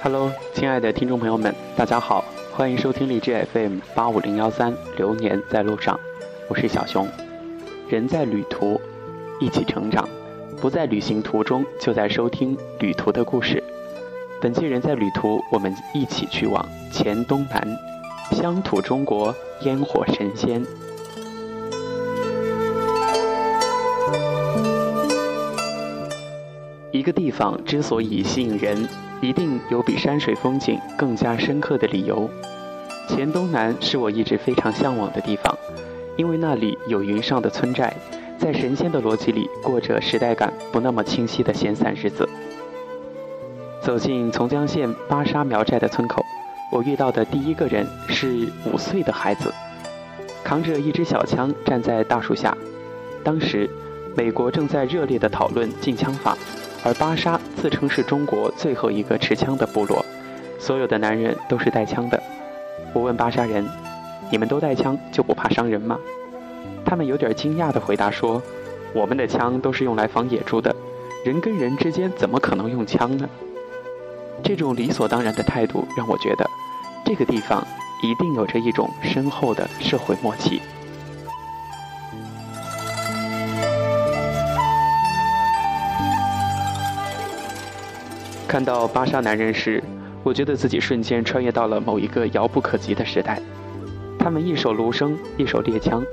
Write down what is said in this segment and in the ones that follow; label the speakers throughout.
Speaker 1: Hello，亲爱的听众朋友们，大家好，欢迎收听荔枝 FM 八五零幺三，流年在路上，我是小熊。人在旅途，一起成长；不在旅行途中，就在收听旅途的故事。本期人在旅途，我们一起去往黔东南，乡土中国，烟火神仙。一个地方之所以吸引人，一定有比山水风景更加深刻的理由。黔东南是我一直非常向往的地方，因为那里有云上的村寨，在神仙的逻辑里过着时代感不那么清晰的闲散日子。走进从江县巴沙苗寨的村口，我遇到的第一个人是五岁的孩子，扛着一支小枪站在大树下。当时，美国正在热烈地讨论禁枪法，而巴沙自称是中国最后一个持枪的部落，所有的男人都是带枪的。我问巴沙人：“你们都带枪就不怕伤人吗？”他们有点惊讶地回答说：“我们的枪都是用来防野猪的，人跟人之间怎么可能用枪呢？”这种理所当然的态度让我觉得，这个地方一定有着一种深厚的社会默契。看到巴沙男人时，我觉得自己瞬间穿越到了某一个遥不可及的时代。他们一手芦笙，一手猎枪，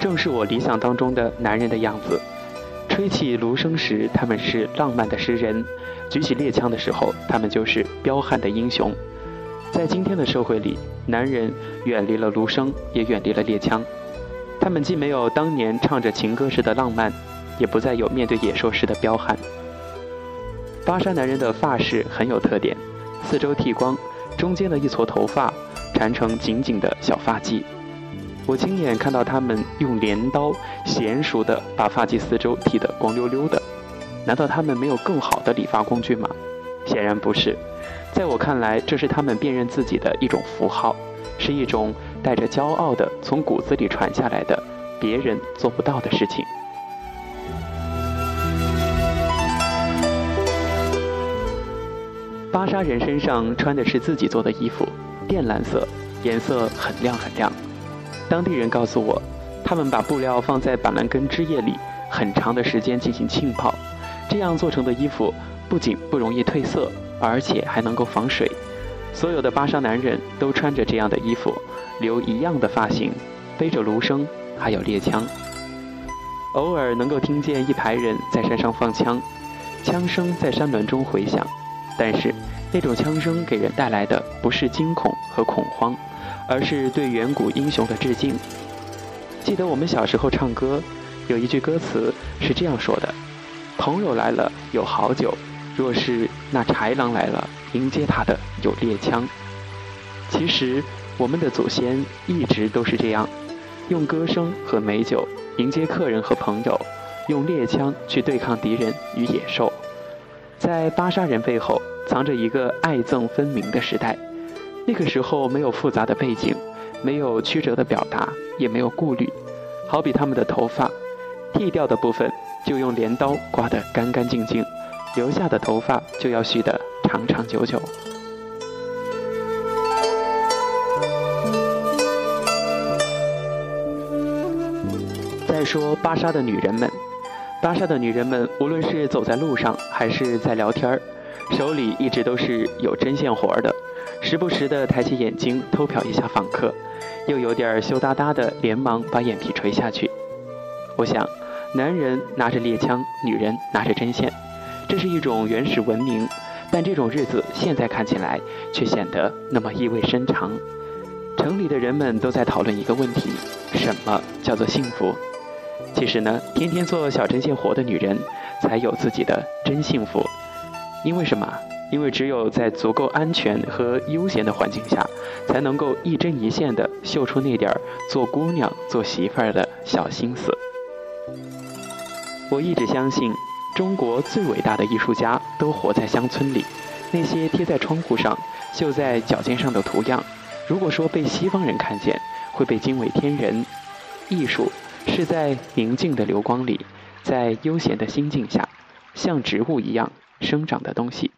Speaker 1: 正是我理想当中的男人的样子。吹起芦笙时，他们是浪漫的诗人；举起猎枪的时候，他们就是彪悍的英雄。在今天的社会里，男人远离了芦笙，也远离了猎枪。他们既没有当年唱着情歌时的浪漫，也不再有面对野兽时的彪悍。巴山男人的发饰很有特点，四周剃光，中间的一撮头发缠成紧紧的小发髻。我亲眼看到他们用镰刀娴熟地把发髻四周剃得光溜溜的，难道他们没有更好的理发工具吗？显然不是，在我看来，这是他们辨认自己的一种符号，是一种带着骄傲的从骨子里传下来的别人做不到的事情。巴沙人身上穿的是自己做的衣服，靛蓝色，颜色很亮很亮。当地人告诉我，他们把布料放在板蓝根枝叶里很长的时间进行浸泡，这样做成的衣服不仅不容易褪色，而且还能够防水。所有的巴沙男人都穿着这样的衣服，留一样的发型，背着芦笙，还有猎枪。偶尔能够听见一排人在山上放枪，枪声在山峦中回响，但是那种枪声给人带来的不是惊恐和恐慌。而是对远古英雄的致敬。记得我们小时候唱歌，有一句歌词是这样说的：“朋友来了有好酒，若是那豺狼来了，迎接他的有猎枪。”其实，我们的祖先一直都是这样，用歌声和美酒迎接客人和朋友，用猎枪去对抗敌人与野兽。在巴沙人背后，藏着一个爱憎分明的时代。那个时候没有复杂的背景，没有曲折的表达，也没有顾虑。好比他们的头发，剃掉的部分就用镰刀刮得干干净净，留下的头发就要蓄得长长久久。再说巴沙的女人们，搭讪的女人们无论是走在路上还是在聊天儿，手里一直都是有针线活的。时不时的抬起眼睛偷瞟一下访客，又有点羞答答的，连忙把眼皮垂下去。我想，男人拿着猎枪，女人拿着针线，这是一种原始文明，但这种日子现在看起来却显得那么意味深长。城里的人们都在讨论一个问题：什么叫做幸福？其实呢，天天做小针线活的女人，才有自己的真幸福。因为什么？因为只有在足够安全和悠闲的环境下，才能够一针一线地绣出那点儿做姑娘、做媳妇儿的小心思。我一直相信，中国最伟大的艺术家都活在乡村里。那些贴在窗户上、绣在脚尖上的图样，如果说被西方人看见，会被惊为天人。艺术是在宁静的流光里，在悠闲的心境下，像植物一样生长的东西。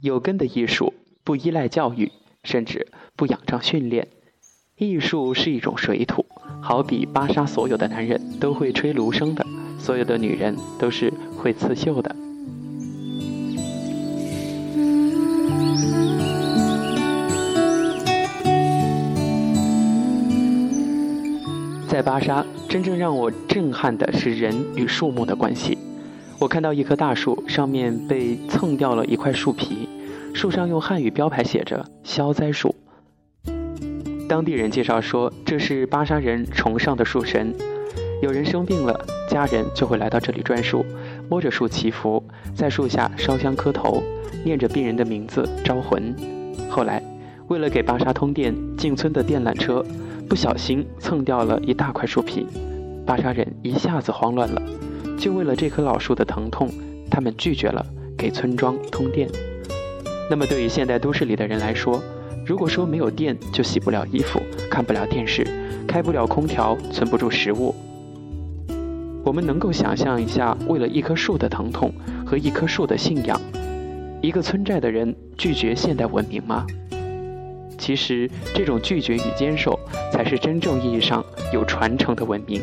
Speaker 1: 有根的艺术不依赖教育，甚至不仰仗训练。艺术是一种水土，好比芭莎所有的男人都会吹芦笙的，所有的女人都是会刺绣的。在芭莎，真正让我震撼的是人与树木的关系。我看到一棵大树上面被蹭掉了一块树皮，树上用汉语标牌写着“消灾树”。当地人介绍说，这是巴沙人崇尚的树神。有人生病了，家人就会来到这里转树，摸着树祈福，在树下烧香磕头，念着病人的名字招魂。后来，为了给巴沙通电，进村的电缆车不小心蹭掉了一大块树皮，巴沙人一下子慌乱了。就为了这棵老树的疼痛，他们拒绝了给村庄通电。那么，对于现代都市里的人来说，如果说没有电就洗不了衣服、看不了电视、开不了空调、存不住食物，我们能够想象一下，为了一棵树的疼痛和一棵树的信仰，一个村寨的人拒绝现代文明吗？其实，这种拒绝与坚守，才是真正意义上有传承的文明。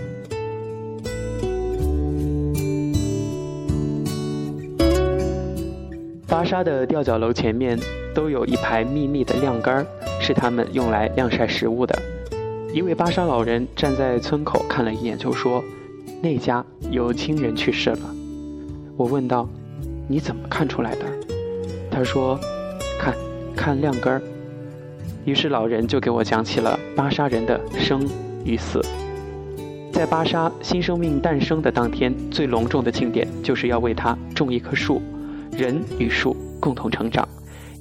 Speaker 1: 巴沙的吊脚楼前面都有一排密密的晾杆，是他们用来晾晒食物的。一位巴沙老人站在村口看了一眼，就说：“那家有亲人去世了。”我问道：“你怎么看出来的？”他说：“看，看晾杆。”于是老人就给我讲起了巴沙人的生与死。在巴沙新生命诞生的当天，最隆重的庆典就是要为他种一棵树。人与树共同成长，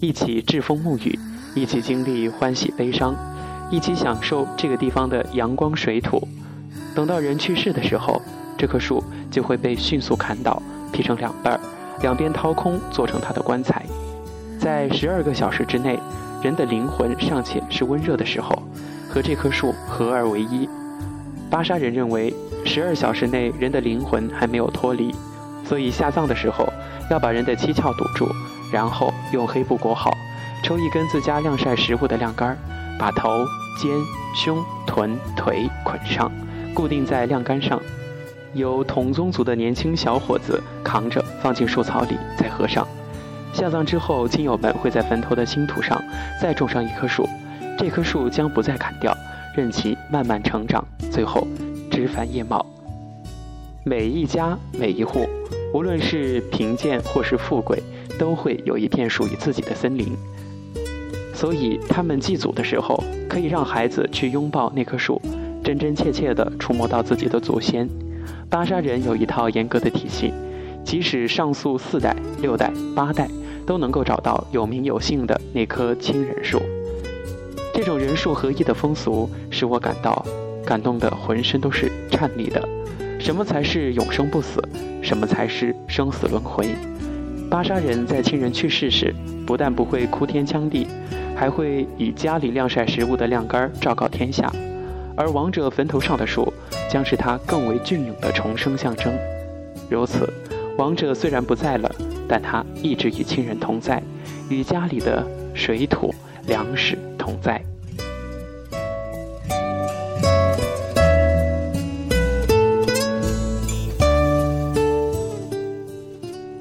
Speaker 1: 一起栉风沐雨，一起经历欢喜悲伤，一起享受这个地方的阳光水土。等到人去世的时候，这棵树就会被迅速砍倒，劈成两半儿，两边掏空，做成他的棺材。在十二个小时之内，人的灵魂尚且是温热的时候，和这棵树合二为一。巴沙人认为，十二小时内人的灵魂还没有脱离，所以下葬的时候。要把人的七窍堵住，然后用黑布裹好，抽一根自家晾晒食物的晾杆，把头、肩、胸、臀、腿捆上，固定在晾杆上，由同宗族的年轻小伙子扛着放进树草里，再合上。下葬之后，亲友们会在坟头的新土上再种上一棵树，这棵树将不再砍掉，任其慢慢成长，最后枝繁叶茂。每一家每一户。无论是贫贱或是富贵，都会有一片属于自己的森林。所以，他们祭祖的时候，可以让孩子去拥抱那棵树，真真切切地触摸到自己的祖先。巴沙人有一套严格的体系，即使上溯四代、六代、八代，都能够找到有名有姓的那棵亲人树。这种人树合一的风俗，使我感到感动的浑身都是颤栗的。什么才是永生不死？什么才是生死轮回？巴沙人在亲人去世时，不但不会哭天抢地，还会以家里晾晒食物的晾杆昭告天下。而亡者坟头上的树，将是他更为隽永的重生象征。如此，亡者虽然不在了，但他一直与亲人同在，与家里的水土粮食同在。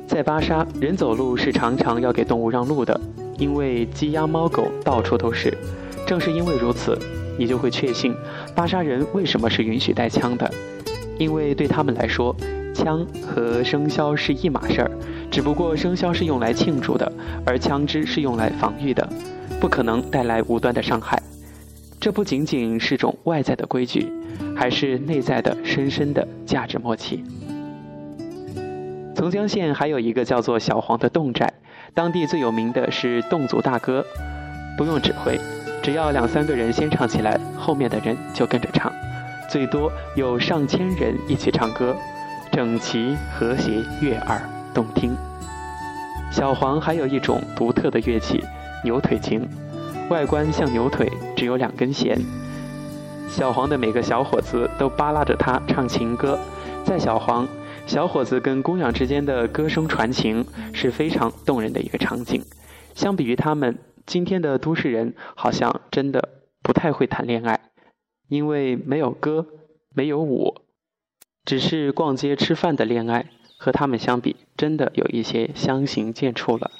Speaker 1: 在巴沙，人走路是常常要给动物让路的，因为鸡鸭猫狗到处都是。正是因为如此，你就会确信巴沙人为什么是允许带枪的，因为对他们来说，枪和生肖是一码事儿，只不过生肖是用来庆祝的，而枪支是用来防御的，不可能带来无端的伤害。这不仅仅是种外在的规矩，还是内在的深深的价值默契。从江县还有一个叫做小黄的侗寨，当地最有名的是侗族大歌，不用指挥，只要两三个人先唱起来，后面的人就跟着唱，最多有上千人一起唱歌，整齐和谐，悦耳动听。小黄还有一种独特的乐器——牛腿琴，外观像牛腿，只有两根弦，小黄的每个小伙子都扒拉着他唱情歌。在小黄，小伙子跟姑娘之间的歌声传情是非常动人的一个场景。相比于他们，今天的都市人好像真的不太会谈恋爱，因为没有歌，没有舞，只是逛街吃饭的恋爱，和他们相比，真的有一些相形见绌了。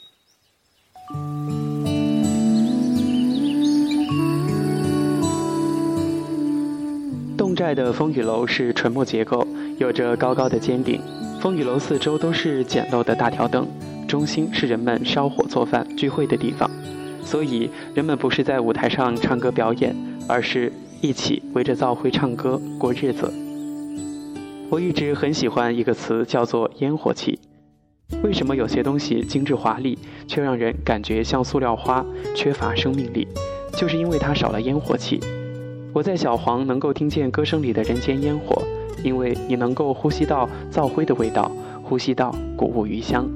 Speaker 1: 侗寨的风雨楼是纯木结构，有着高高的尖顶。风雨楼四周都是简陋的大条凳，中心是人们烧火做饭聚会的地方。所以人们不是在舞台上唱歌表演，而是一起围着灶灰唱歌过日子。我一直很喜欢一个词，叫做烟火气。为什么有些东西精致华丽，却让人感觉像塑料花，缺乏生命力？就是因为它少了烟火气。我在小黄能够听见歌声里的人间烟火，因为你能够呼吸到灶灰的味道，呼吸到谷物余香。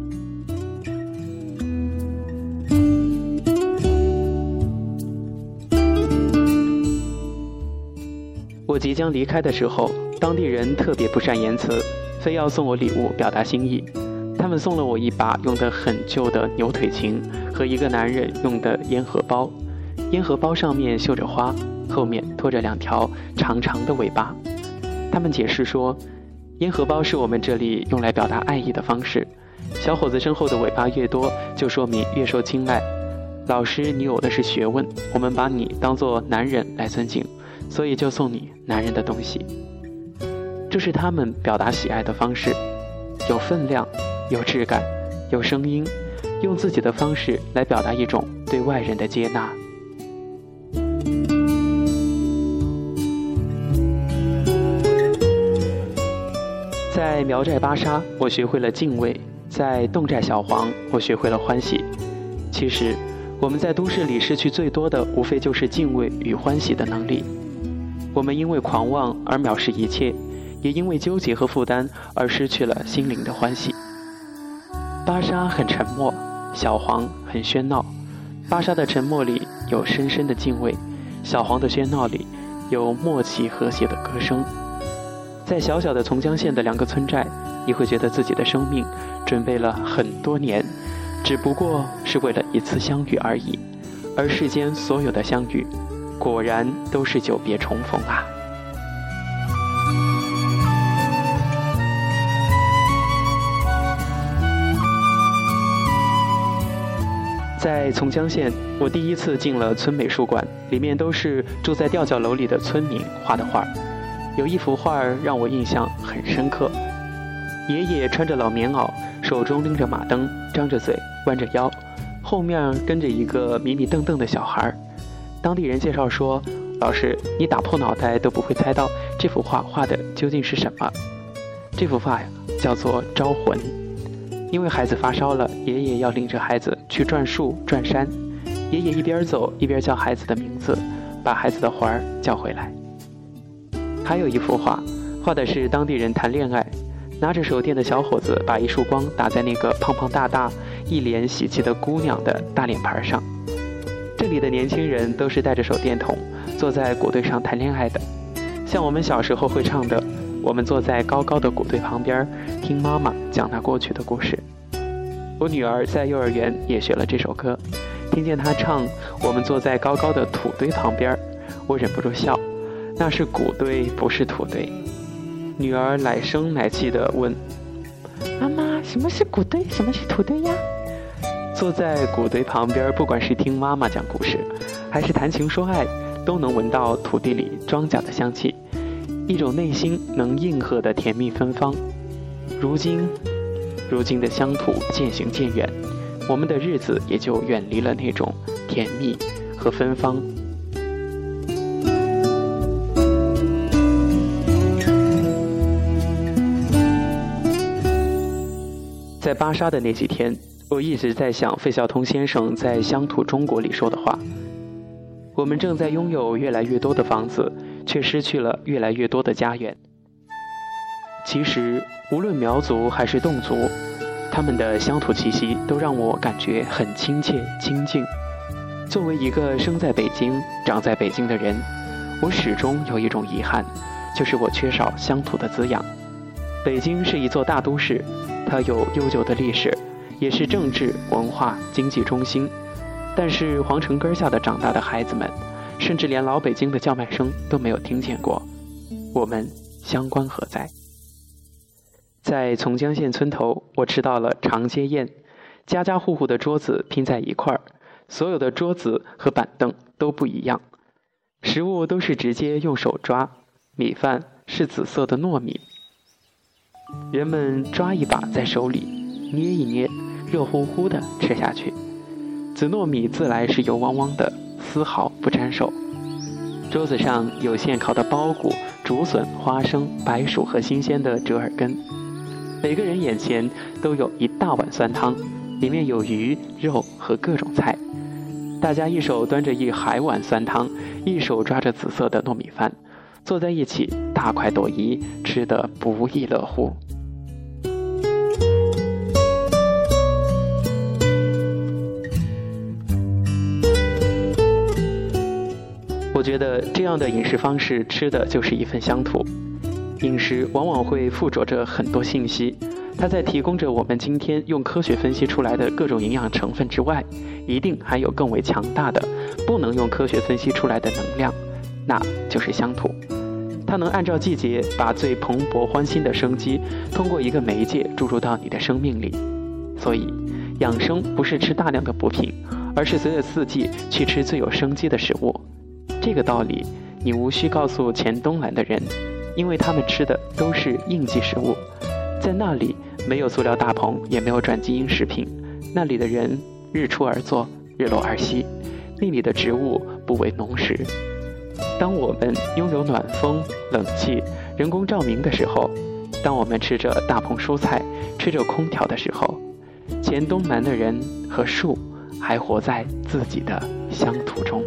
Speaker 1: 我即将离开的时候，当地人特别不善言辞，非要送我礼物表达心意。他们送了我一把用得很旧的牛腿琴和一个男人用的烟盒包，烟盒包上面绣着花。后面拖着两条长长的尾巴。他们解释说，烟荷包是我们这里用来表达爱意的方式。小伙子身后的尾巴越多，就说明越受青睐。老师，你有的是学问，我们把你当做男人来尊敬，所以就送你男人的东西。这是他们表达喜爱的方式，有分量，有质感，有声音，用自己的方式来表达一种对外人的接纳。在苗寨巴沙，我学会了敬畏；在侗寨小黄，我学会了欢喜。其实，我们在都市里失去最多的，无非就是敬畏与欢喜的能力。我们因为狂妄而藐视一切，也因为纠结和负担而失去了心灵的欢喜。巴沙很沉默，小黄很喧闹。巴沙的沉默里有深深的敬畏，小黄的喧闹里有默契和谐的歌声。在小小的从江县的两个村寨，你会觉得自己的生命准备了很多年，只不过是为了一次相遇而已。而世间所有的相遇，果然都是久别重逢啊！在从江县，我第一次进了村美术馆，里面都是住在吊脚楼里的村民画的画儿。有一幅画儿让我印象很深刻，爷爷穿着老棉袄，手中拎着马灯，张着嘴，弯着腰，后面跟着一个迷迷瞪瞪的小孩儿。当地人介绍说：“老师，你打破脑袋都不会猜到这幅画画的究竟是什么。这幅画呀，叫做招魂。因为孩子发烧了，爷爷要领着孩子去转树、转山。爷爷一边走一边叫孩子的名字，把孩子的魂儿叫回来。”还有一幅画，画的是当地人谈恋爱，拿着手电的小伙子把一束光打在那个胖胖大大、一脸喜气的姑娘的大脸盘上。这里的年轻人都是带着手电筒，坐在谷堆上谈恋爱的，像我们小时候会唱的：“我们坐在高高的谷堆旁边，听妈妈讲她过去的故事。”我女儿在幼儿园也学了这首歌，听见她唱：“我们坐在高高的土堆旁边”，我忍不住笑。那是谷堆，不是土堆。女儿奶声奶气地问：“妈妈，什么是谷堆？什么是土堆呀？”坐在谷堆旁边，不管是听妈妈讲故事，还是谈情说爱，都能闻到土地里庄稼的香气，一种内心能应和的甜蜜芬芳。如今，如今的乡土渐行渐远，我们的日子也就远离了那种甜蜜和芬芳。在巴沙的那几天，我一直在想费孝通先生在《乡土中国》里说的话：“我们正在拥有越来越多的房子，却失去了越来越多的家园。”其实，无论苗族还是侗族，他们的乡土气息都让我感觉很亲切、亲近。作为一个生在北京、长在北京的人，我始终有一种遗憾，就是我缺少乡土的滋养。北京是一座大都市，它有悠久的历史，也是政治、文化、经济中心。但是皇城根下的长大的孩子们，甚至连老北京的叫卖声都没有听见过。我们相关何在？在从江县村头，我吃到了长街宴，家家户户的桌子拼在一块儿，所有的桌子和板凳都不一样，食物都是直接用手抓，米饭是紫色的糯米，人们抓一把在手里，捏一捏，热乎乎的吃下去。紫糯米自来是油汪汪的，丝毫不沾手。桌子上有现烤的包谷、竹笋、花生、白薯和新鲜的折耳根。每个人眼前都有一大碗酸汤，里面有鱼、肉和各种菜。大家一手端着一海碗酸汤，一手抓着紫色的糯米饭，坐在一起大快朵颐，吃得不亦乐乎。觉得这样的饮食方式，吃的就是一份乡土。饮食往往会附着着很多信息，它在提供着我们今天用科学分析出来的各种营养成分之外，一定还有更为强大的、不能用科学分析出来的能量，那就是乡土。它能按照季节，把最蓬勃欢欣的生机，通过一个媒介注入到你的生命里。所以，养生不是吃大量的补品，而是随着四季去吃最有生机的食物。这个道理，你无需告诉黔东南的人，因为他们吃的都是应季食物，在那里没有塑料大棚，也没有转基因食品，那里的人日出而作，日落而息，那里的植物不为农食。当我们拥有暖风、冷气、人工照明的时候，当我们吃着大棚蔬菜、吹着空调的时候，黔东南的人和树还活在自己的乡土中。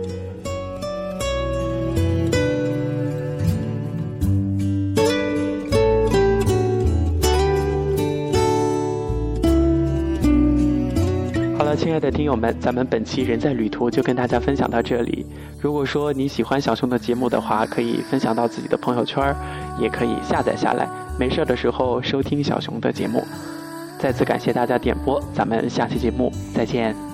Speaker 1: 亲爱的听友们，咱们本期人在旅途就跟大家分享到这里。如果说你喜欢小熊的节目的话，可以分享到自己的朋友圈，也可以下载下来，没事的时候收听小熊的节目。再次感谢大家点播，咱们下期节目再见。